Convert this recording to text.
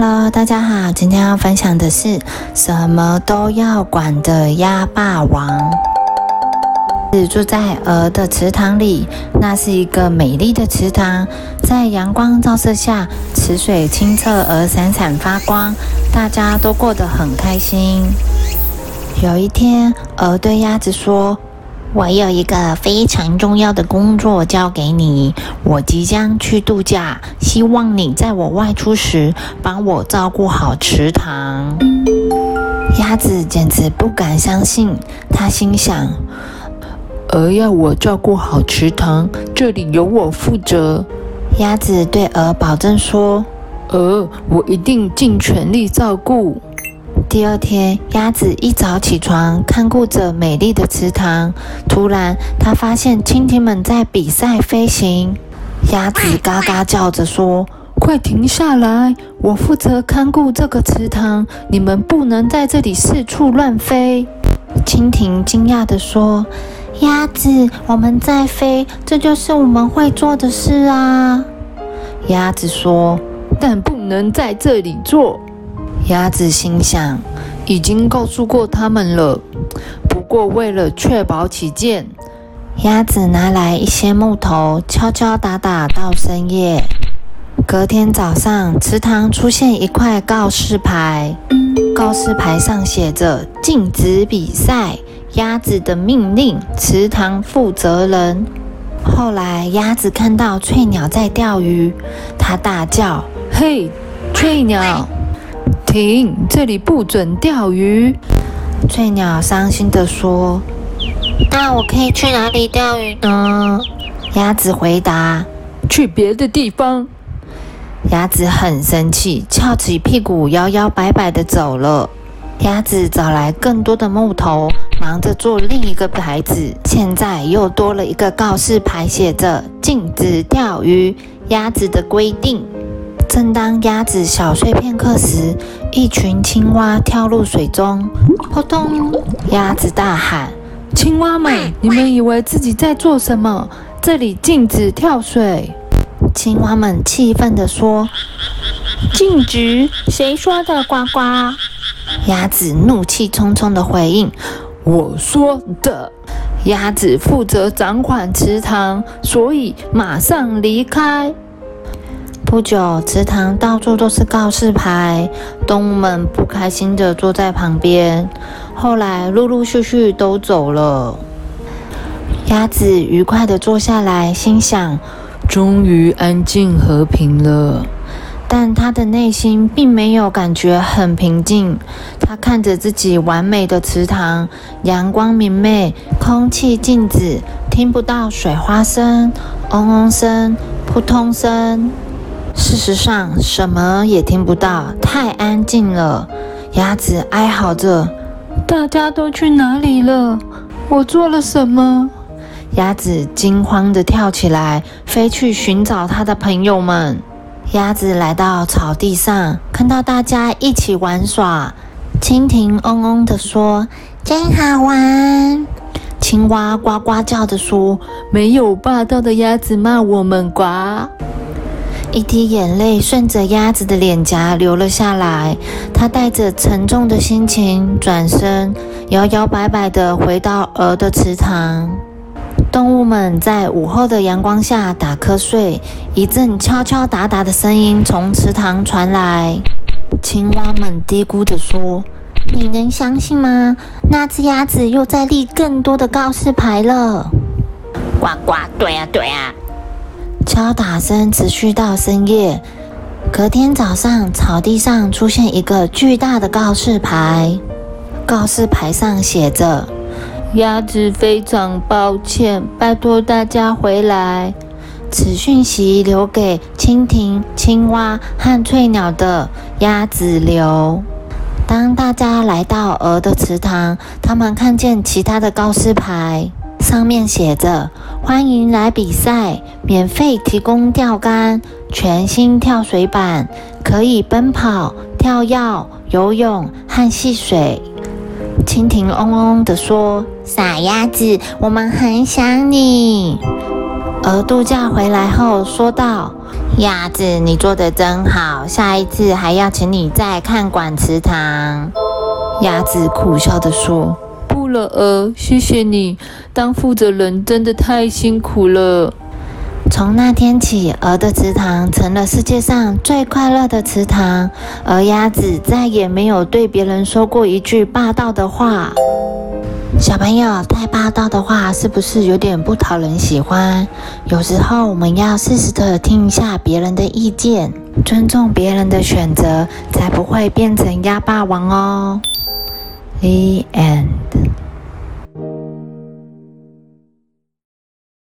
Hello，大家好，今天要分享的是什么都要管的鸭霸王。是住在鹅的池塘里，那是一个美丽的池塘，在阳光照射下，池水清澈而闪闪发光，大家都过得很开心。有一天，鹅对鸭子说：“我有一个非常重要的工作交给你，我即将去度假，希望你在我外出时帮我照顾好池塘。”鸭子简直不敢相信，他心想。鹅要我照顾好池塘，这里由我负责。鸭子对鹅保证说：“鹅，我一定尽全力照顾。”第二天，鸭子一早起床，看顾着美丽的池塘。突然，它发现蜻蜓们在比赛飞行。鸭子嘎嘎叫着说：“快停下来！我负责看顾这个池塘，你们不能在这里四处乱飞。”蜻蜓惊讶地说。鸭子，我们在飞，这就是我们会做的事啊。鸭子说：“但不能在这里做。”鸭子心想：“已经告诉过他们了。”不过为了确保起见，鸭子拿来一些木头，敲敲打打到深夜。隔天早上，池塘出现一块告示牌，告示牌上写着：“禁止比赛。”鸭子的命令，池塘负责人。后来，鸭子看到翠鸟在钓鱼，它大叫：“嘿，翠鸟，停！这里不准钓鱼！”翠鸟伤心地说：“那我可以去哪里钓鱼呢？”鸭子回答：“去别的地方。”鸭子很生气，翘起屁股，摇摇摆摆地走了。鸭子找来更多的木头，忙着做另一个牌子。现在又多了一个告示牌，写着“禁止钓鱼，鸭子的规定”。正当鸭子小睡片刻时，一群青蛙跳入水中，扑通！鸭子大喊：“青蛙们，你们以为自己在做什么？这里禁止跳水！”青蛙们气愤地说：“禁止？谁说的？呱呱！”鸭子怒气冲冲地回应：“我说的，鸭子负责掌管池塘，所以马上离开。”不久，池塘到处都是告示牌，动物们不开心地坐在旁边。后来，陆陆续续都走了。鸭子愉快地坐下来，心想：“终于安静和平了。”但他的内心并没有感觉很平静。他看着自己完美的池塘，阳光明媚，空气静止，听不到水花声、嗡嗡声、扑通声。事实上，什么也听不到，太安静了。鸭子哀嚎着：“大家都去哪里了？我做了什么？”鸭子惊慌地跳起来，飞去寻找它的朋友们。鸭子来到草地上，看到大家一起玩耍。蜻蜓嗡嗡地说：“真好玩。”青蛙呱呱叫着说：“没有霸道的鸭子骂我们呱。”一滴眼泪顺着鸭子的脸颊流了下来。它带着沉重的心情转身，摇摇摆摆地回到鹅的池塘。动物们在午后的阳光下打瞌睡，一阵敲敲打打的声音从池塘传来。青蛙们嘀咕着说：“你能相信吗？那只鸭子又在立更多的告示牌了。”呱呱，对呀对呀。敲打声持续到深夜。隔天早上，草地上出现一个巨大的告示牌，告示牌上写着。鸭子非常抱歉，拜托大家回来。此讯息留给蜻蜓、青蛙和翠鸟的鸭子留。当大家来到鹅的池塘，他们看见其他的告示牌，上面写着：“欢迎来比赛，免费提供钓竿、全新跳水板，可以奔跑、跳跃、游泳和戏水。”蜻蜓嗡嗡地说：“傻鸭子，我们很想你。”鹅度假回来后说道：“鸭子，你做的真好，下一次还要请你再看管池塘。”鸭子苦笑地说：“了，鹅，谢谢你，当负责人真的太辛苦了。”从那天起，鹅的池塘成了世界上最快乐的池塘，而鸭子再也没有对别人说过一句霸道的话。小朋友，太霸道的话是不是有点不讨人喜欢？有时候我们要适时的听一下别人的意见，尊重别人的选择，才不会变成鸭霸王哦。The end.